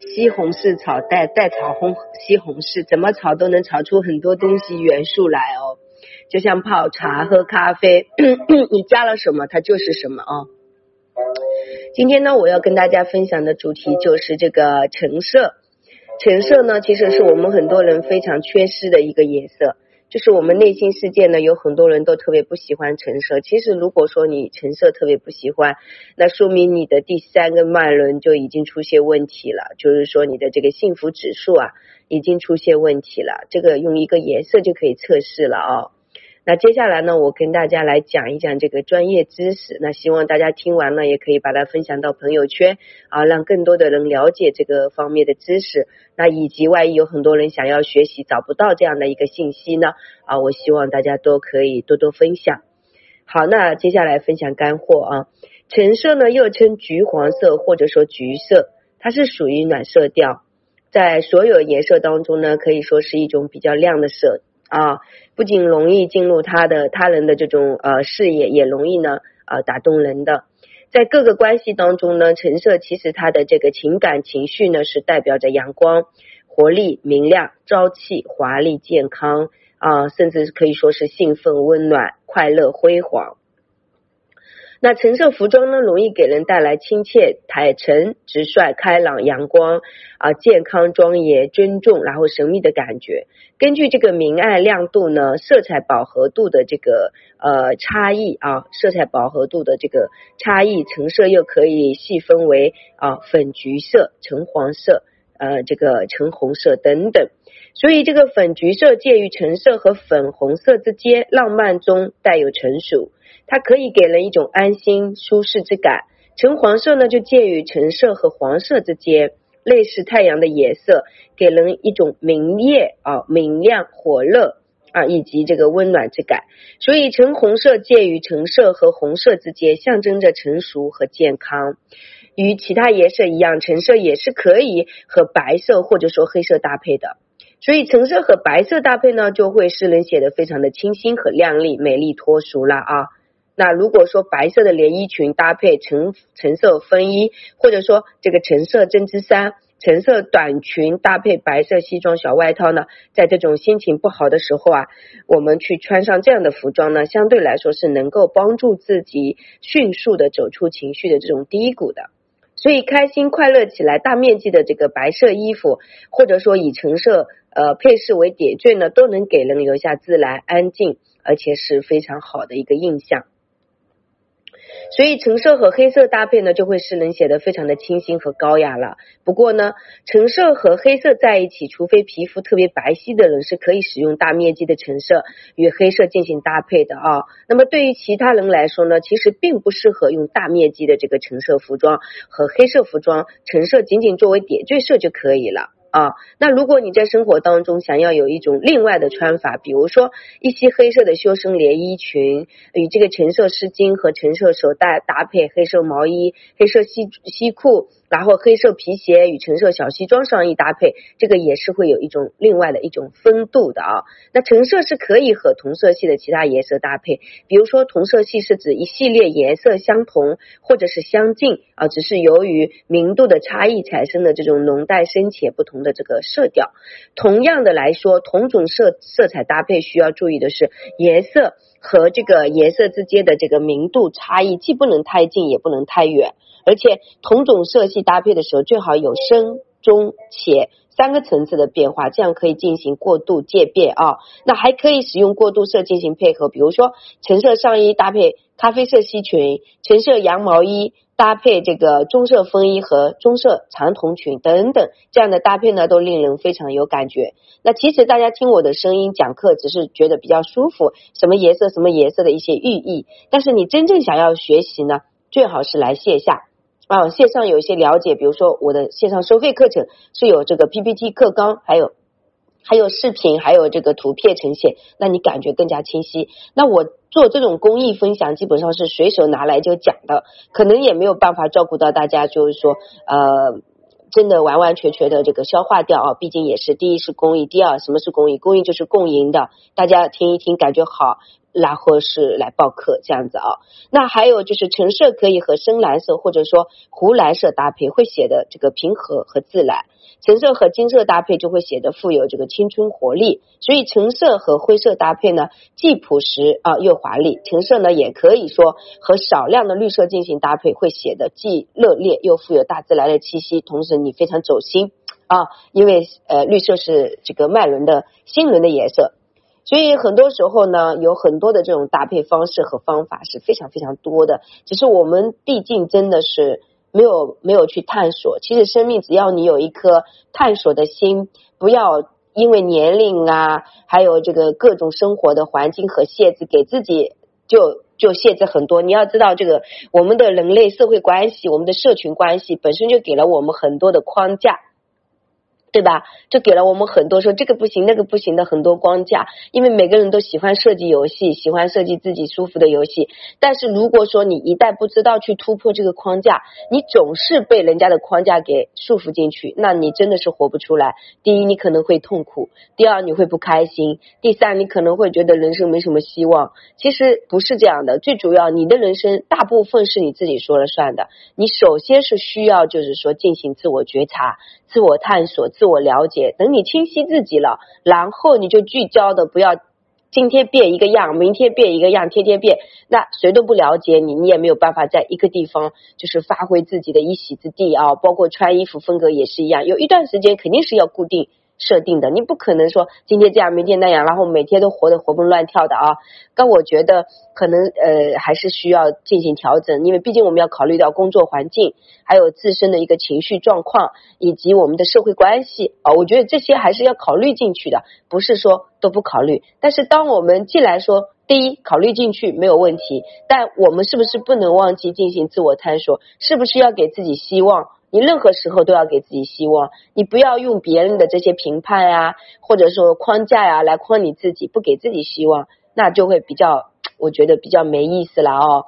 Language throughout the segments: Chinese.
西红柿炒蛋，蛋炒红西红柿，怎么炒都能炒出很多东西元素来哦。就像泡茶、喝咖啡，你加了什么，它就是什么哦。今天呢，我要跟大家分享的主题就是这个橙色。橙色呢，其实是我们很多人非常缺失的一个颜色。就是我们内心世界呢，有很多人都特别不喜欢橙色。其实如果说你橙色特别不喜欢，那说明你的第三个脉轮就已经出现问题了。就是说你的这个幸福指数啊，已经出现问题了。这个用一个颜色就可以测试了啊。那接下来呢，我跟大家来讲一讲这个专业知识。那希望大家听完了，也可以把它分享到朋友圈啊，让更多的人了解这个方面的知识。那以及万一有很多人想要学习找不到这样的一个信息呢啊，我希望大家都可以多多分享。好，那接下来分享干货啊。橙色呢又称橘黄色或者说橘色，它是属于暖色调，在所有颜色当中呢，可以说是一种比较亮的色。啊，不仅容易进入他的他人的这种呃视野，也容易呢呃打动人的。在各个关系当中呢，橙色其实它的这个情感情绪呢是代表着阳光、活力、明亮、朝气、华丽、健康啊，甚至可以说是兴奋、温暖、快乐、辉煌。那橙色服装呢，容易给人带来亲切、坦诚、直率、开朗、阳光啊、健康、庄严、尊重，然后神秘的感觉。根据这个明暗亮度呢，色彩饱和度的这个呃差异啊，色彩饱和度的这个差异，橙色又可以细分为啊粉橘色、橙黄色、呃这个橙红色等等。所以这个粉橘色介于橙色和粉红色之间，浪漫中带有成熟。它可以给人一种安心舒适之感，橙黄色呢就介于橙色和黄色之间，类似太阳的颜色，给人一种明艳啊明亮火热啊以及这个温暖之感。所以橙红色介于橙色和红色之间，象征着成熟和健康。与其他颜色一样，橙色也是可以和白色或者说黑色搭配的。所以橙色和白色搭配呢，就会使人显得非常的清新和靓丽、美丽脱俗了啊。那如果说白色的连衣裙搭配橙橙色风衣，或者说这个橙色针织衫、橙色短裙搭配白色西装小外套呢，在这种心情不好的时候啊，我们去穿上这样的服装呢，相对来说是能够帮助自己迅速的走出情绪的这种低谷的。所以开心快乐起来，大面积的这个白色衣服，或者说以橙色呃配饰为点缀呢，都能给人留下自然、安静，而且是非常好的一个印象。所以橙色和黑色搭配呢，就会使人显得非常的清新和高雅了。不过呢，橙色和黑色在一起，除非皮肤特别白皙的人，是可以使用大面积的橙色与黑色进行搭配的啊。那么对于其他人来说呢，其实并不适合用大面积的这个橙色服装和黑色服装，橙色仅仅作为点缀色就可以了。啊，那如果你在生活当中想要有一种另外的穿法，比如说一些黑色的修身连衣裙，与这个橙色丝巾和橙色手袋搭配，黑色毛衣、黑色西西裤。然后黑色皮鞋与橙色小西装上衣搭配，这个也是会有一种另外的一种风度的啊。那橙色是可以和同色系的其他颜色搭配，比如说同色系是指一系列颜色相同或者是相近啊，只是由于明度的差异产生的这种浓淡深浅不同的这个色调。同样的来说，同种色色彩搭配需要注意的是颜色。和这个颜色之间的这个明度差异，既不能太近，也不能太远，而且同种色系搭配的时候，最好有深、中、浅三个层次的变化，这样可以进行过渡渐变啊。那还可以使用过渡色进行配合，比如说橙色上衣搭配咖啡色西裙，橙色羊毛衣。搭配这个棕色风衣和棕色长筒裙等等，这样的搭配呢，都令人非常有感觉。那其实大家听我的声音讲课，只是觉得比较舒服，什么颜色什么颜色的一些寓意。但是你真正想要学习呢，最好是来线下啊，线上有一些了解，比如说我的线上收费课程是有这个 PPT 课纲，还有。还有视频，还有这个图片呈现，那你感觉更加清晰。那我做这种公益分享，基本上是随手拿来就讲的，可能也没有办法照顾到大家，就是说呃，真的完完全全的这个消化掉啊。毕竟也是第一是公益，第二什么是公益？公益就是共赢的，大家听一听感觉好，然后是来报课这样子啊。那还有就是橙色可以和深蓝色或者说湖蓝色搭配，会显得这个平和和自然。橙色和金色搭配就会显得富有这个青春活力，所以橙色和灰色搭配呢，既朴实啊又华丽。橙色呢也可以说和少量的绿色进行搭配，会显得既热烈又富有大自然的气息，同时你非常走心啊，因为呃绿色是这个脉轮的心轮的颜色，所以很多时候呢，有很多的这种搭配方式和方法是非常非常多的，只是我们毕竟真的是。没有没有去探索，其实生命只要你有一颗探索的心，不要因为年龄啊，还有这个各种生活的环境和限制，给自己就就限制很多。你要知道，这个我们的人类社会关系，我们的社群关系本身就给了我们很多的框架。对吧？就给了我们很多说这个不行那个不行的很多框架，因为每个人都喜欢设计游戏，喜欢设计自己舒服的游戏。但是如果说你一旦不知道去突破这个框架，你总是被人家的框架给束缚进去，那你真的是活不出来。第一，你可能会痛苦；第二，你会不开心；第三，你可能会觉得人生没什么希望。其实不是这样的，最主要你的人生大部分是你自己说了算的。你首先是需要就是说进行自我觉察。自我探索、自我了解，等你清晰自己了，然后你就聚焦的，不要今天变一个样，明天变一个样，天天变，那谁都不了解你，你也没有办法在一个地方就是发挥自己的一席之地啊。包括穿衣服风格也是一样，有一段时间肯定是要固定。设定的，你不可能说今天这样，明天那样，然后每天都活得活蹦乱跳的啊。但我觉得可能呃还是需要进行调整，因为毕竟我们要考虑到工作环境，还有自身的一个情绪状况，以及我们的社会关系啊。我觉得这些还是要考虑进去的，不是说都不考虑。但是当我们既然说第一考虑进去没有问题，但我们是不是不能忘记进行自我探索？是不是要给自己希望？你任何时候都要给自己希望，你不要用别人的这些评判呀，或者说框架呀来框你自己，不给自己希望，那就会比较，我觉得比较没意思了哦。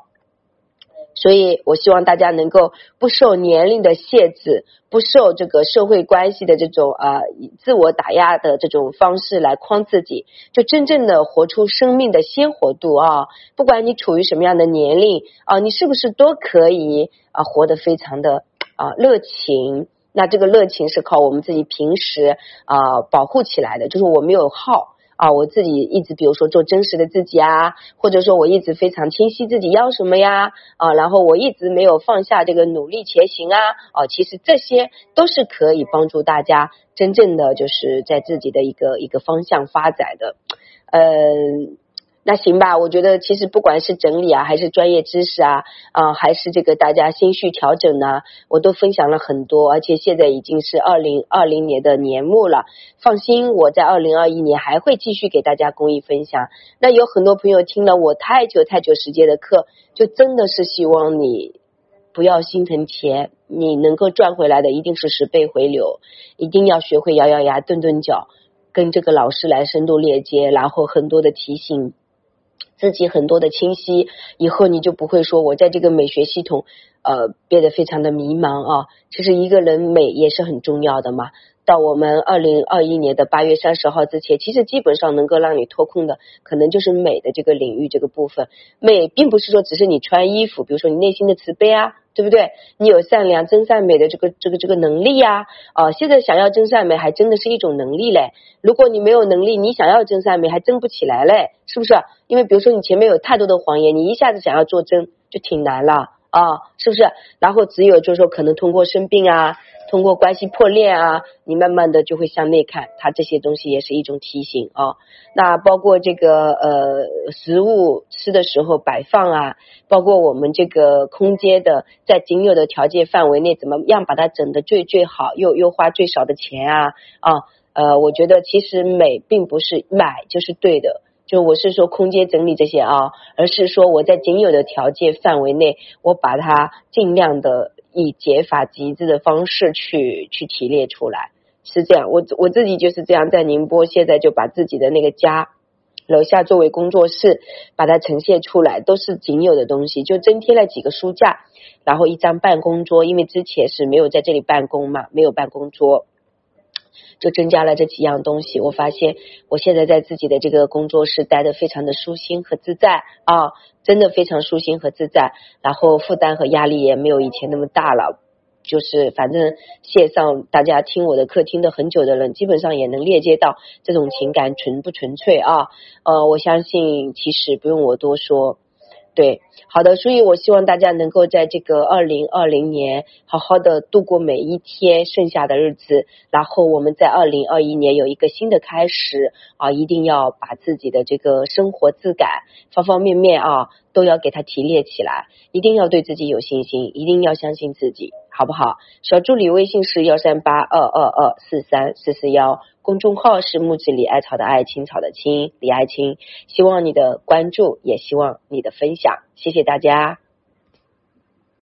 所以我希望大家能够不受年龄的限制，不受这个社会关系的这种啊自我打压的这种方式来框自己，就真正的活出生命的鲜活度啊！不管你处于什么样的年龄啊，你是不是都可以啊活得非常的。啊，热情，那这个热情是靠我们自己平时啊保护起来的，就是我没有耗啊，我自己一直比如说做真实的自己啊，或者说我一直非常清晰自己要什么呀啊，然后我一直没有放下这个努力前行啊啊，其实这些都是可以帮助大家真正的就是在自己的一个一个方向发展的，嗯。那行吧，我觉得其实不管是整理啊，还是专业知识啊，啊，还是这个大家心绪调整呢，我都分享了很多，而且现在已经是二零二零年的年末了，放心，我在二零二一年还会继续给大家公益分享。那有很多朋友听了我太久太久时间的课，就真的是希望你不要心疼钱，你能够赚回来的一定是十倍回流，一定要学会咬咬牙、顿顿脚，跟这个老师来深度链接，然后很多的提醒。自己很多的清晰，以后你就不会说我在这个美学系统呃变得非常的迷茫啊。其实一个人美也是很重要的嘛。到我们二零二一年的八月三十号之前，其实基本上能够让你脱困的，可能就是美的这个领域这个部分。美并不是说只是你穿衣服，比如说你内心的慈悲啊。对不对？你有善良、真善美的这个、这个、这个能力呀？啊，现在想要真善美，还真的是一种能力嘞。如果你没有能力，你想要真善美，还真不起来嘞，是不是？因为比如说你前面有太多的谎言，你一下子想要做真，就挺难了啊，是不是？然后只有就是说，可能通过生病啊。通过关系破裂啊，你慢慢的就会向内看，它这些东西也是一种提醒啊。那包括这个呃食物吃的时候摆放啊，包括我们这个空间的在仅有的条件范围内，怎么样把它整的最最好，又又花最少的钱啊啊呃，我觉得其实美并不是买就是对的，就我是说空间整理这些啊，而是说我在仅有的条件范围内，我把它尽量的。以解法极致的方式去去提炼出来，是这样。我我自己就是这样，在宁波现在就把自己的那个家楼下作为工作室，把它呈现出来，都是仅有的东西，就增添了几个书架，然后一张办公桌，因为之前是没有在这里办公嘛，没有办公桌。就增加了这几样东西。我发现我现在在自己的这个工作室待的非常的舒心和自在啊，真的非常舒心和自在，然后负担和压力也没有以前那么大了。就是反正线上大家听我的课听的很久的人，基本上也能链接到这种情感纯不纯粹啊？呃，我相信其实不用我多说。对，好的，所以我希望大家能够在这个二零二零年好好的度过每一天剩下的日子，然后我们在二零二一年有一个新的开始啊，一定要把自己的这个生活质感方方面面啊都要给它提炼起来，一定要对自己有信心，一定要相信自己，好不好？小助理微信是幺三八二二二四三四四幺。公众号是木子李艾草的艾青草的青李艾青，希望你的关注，也希望你的分享，谢谢大家。